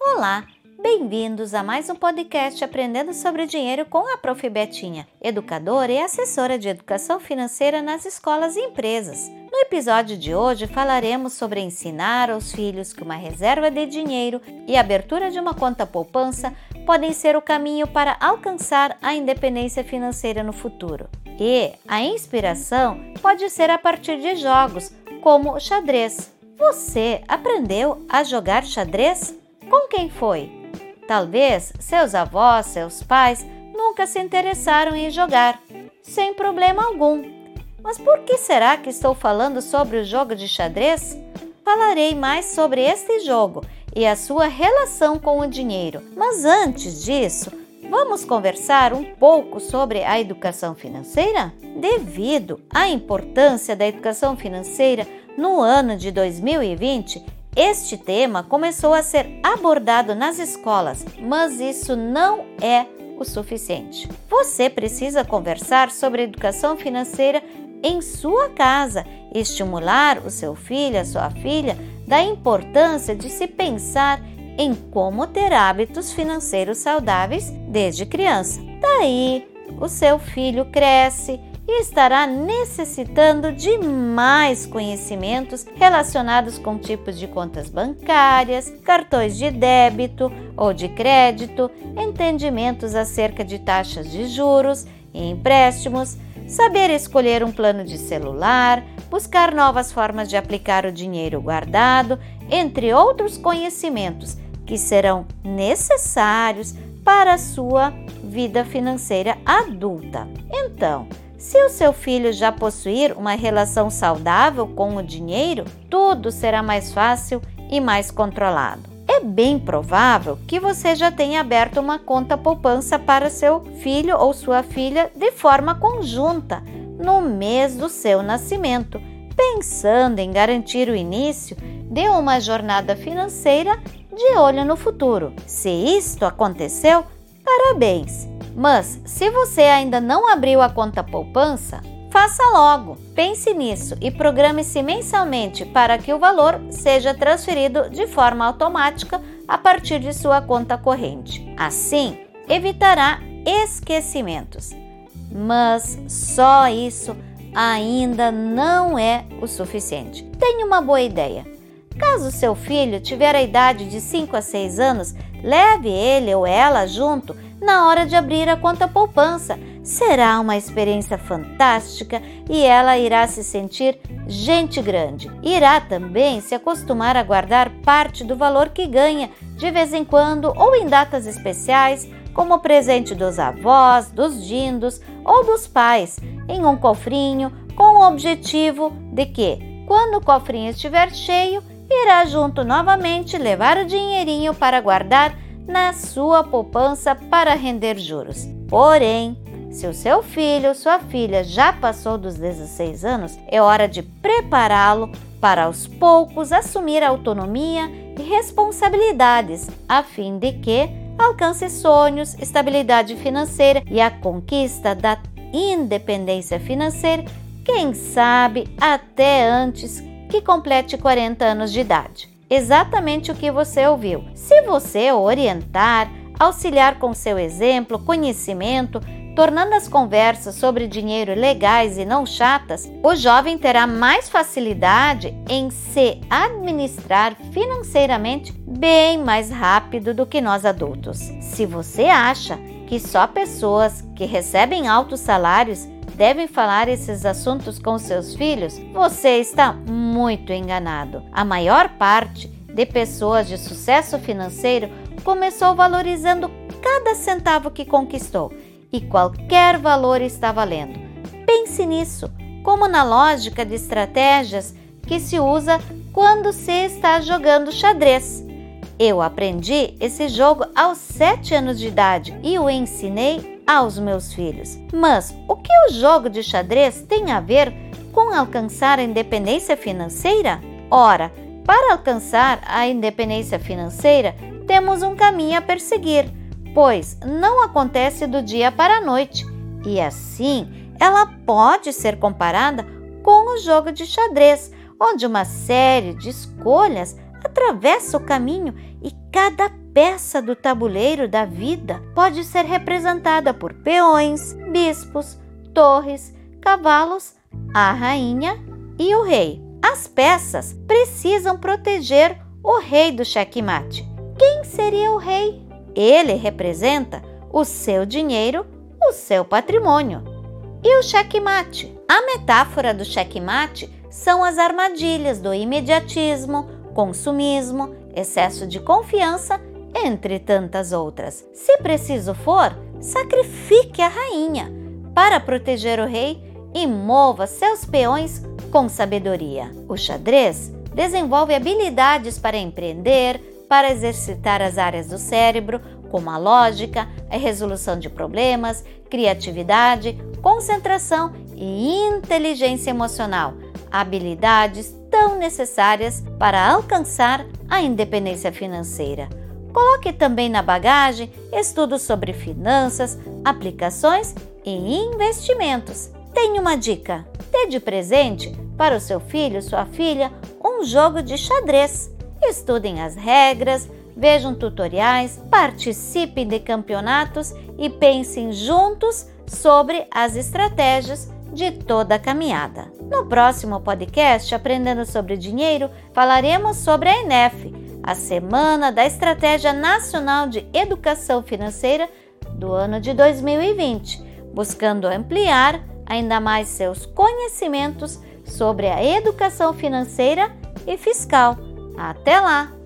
Olá, bem-vindos a mais um podcast Aprendendo sobre Dinheiro com a Prof. Betinha, educadora e assessora de educação financeira nas escolas e empresas. No episódio de hoje falaremos sobre ensinar aos filhos que uma reserva de dinheiro e abertura de uma conta poupança podem ser o caminho para alcançar a independência financeira no futuro. E a inspiração pode ser a partir de jogos, como o xadrez. Você aprendeu a jogar xadrez? Com quem foi? Talvez seus avós, seus pais nunca se interessaram em jogar, sem problema algum. Mas por que será que estou falando sobre o jogo de xadrez? Falarei mais sobre este jogo e a sua relação com o dinheiro. Mas antes disso, vamos conversar um pouco sobre a educação financeira? Devido à importância da educação financeira no ano de 2020, este tema começou a ser abordado nas escolas, mas isso não é o suficiente. Você precisa conversar sobre educação financeira em sua casa, estimular o seu filho, a sua filha, da importância de se pensar em como ter hábitos financeiros saudáveis desde criança. Daí, o seu filho cresce e estará necessitando de mais conhecimentos relacionados com tipos de contas bancárias, cartões de débito ou de crédito, entendimentos acerca de taxas de juros e empréstimos, saber escolher um plano de celular, buscar novas formas de aplicar o dinheiro guardado, entre outros conhecimentos que serão necessários para a sua vida financeira adulta. Então, se o seu filho já possuir uma relação saudável com o dinheiro, tudo será mais fácil e mais controlado. É bem provável que você já tenha aberto uma conta poupança para seu filho ou sua filha de forma conjunta no mês do seu nascimento, pensando em garantir o início de uma jornada financeira de olho no futuro. Se isto aconteceu, parabéns! Mas se você ainda não abriu a conta poupança, faça logo. Pense nisso e programe-se mensalmente para que o valor seja transferido de forma automática a partir de sua conta corrente. Assim, evitará esquecimentos. Mas só isso ainda não é o suficiente. Tenha uma boa ideia. Caso seu filho tiver a idade de 5 a 6 anos, leve ele ou ela junto na hora de abrir a conta poupança. Será uma experiência fantástica e ela irá se sentir gente grande. Irá também se acostumar a guardar parte do valor que ganha de vez em quando ou em datas especiais, como presente dos avós, dos dindos ou dos pais, em um cofrinho com o objetivo de que, quando o cofrinho estiver cheio, irá junto novamente levar o dinheirinho para guardar na sua poupança para render juros. Porém, se o seu filho ou sua filha já passou dos 16 anos, é hora de prepará-lo para aos poucos assumir autonomia e responsabilidades, a fim de que alcance sonhos, estabilidade financeira e a conquista da independência financeira, quem sabe até antes que complete 40 anos de idade exatamente o que você ouviu. Se você orientar, auxiliar com seu exemplo, conhecimento, tornando as conversas sobre dinheiro legais e não chatas, o jovem terá mais facilidade em se administrar financeiramente bem mais rápido do que nós adultos. Se você acha que só pessoas que recebem altos salários devem falar esses assuntos com seus filhos, você está muito enganado. A maior parte de pessoas de sucesso financeiro começou valorizando cada centavo que conquistou e qualquer valor está valendo. Pense nisso, como na lógica de estratégias que se usa quando se está jogando xadrez. Eu aprendi esse jogo aos 7 anos de idade e o ensinei aos meus filhos. Mas o que o jogo de xadrez tem a ver com alcançar a independência financeira? Ora, para alcançar a independência financeira, temos um caminho a perseguir, pois não acontece do dia para a noite, e assim ela pode ser comparada com o jogo de xadrez, onde uma série de escolhas atravessa o caminho e cada peça do tabuleiro da vida pode ser representada por peões, bispos, torres, cavalos, a rainha e o rei. As peças precisam proteger o rei do checkmate. Quem seria o rei? Ele representa o seu dinheiro, o seu patrimônio. E o checkmate? A metáfora do checkmate são as armadilhas do imediatismo, consumismo, excesso de confiança, entre tantas outras. Se preciso for, sacrifique a rainha para proteger o rei e mova seus peões com sabedoria. O xadrez desenvolve habilidades para empreender, para exercitar as áreas do cérebro, como a lógica, a resolução de problemas, criatividade, concentração e inteligência emocional, habilidades tão necessárias para alcançar a independência financeira. Coloque também na bagagem estudos sobre finanças, aplicações e investimentos. Tenho uma dica: dê de presente para o seu filho, sua filha, um jogo de xadrez. Estudem as regras, vejam tutoriais, participem de campeonatos e pensem juntos sobre as estratégias de toda a caminhada. No próximo podcast Aprendendo sobre Dinheiro, falaremos sobre a ENEF, a Semana da Estratégia Nacional de Educação Financeira do ano de 2020, buscando ampliar ainda mais seus conhecimentos sobre a educação financeira e fiscal. Até lá!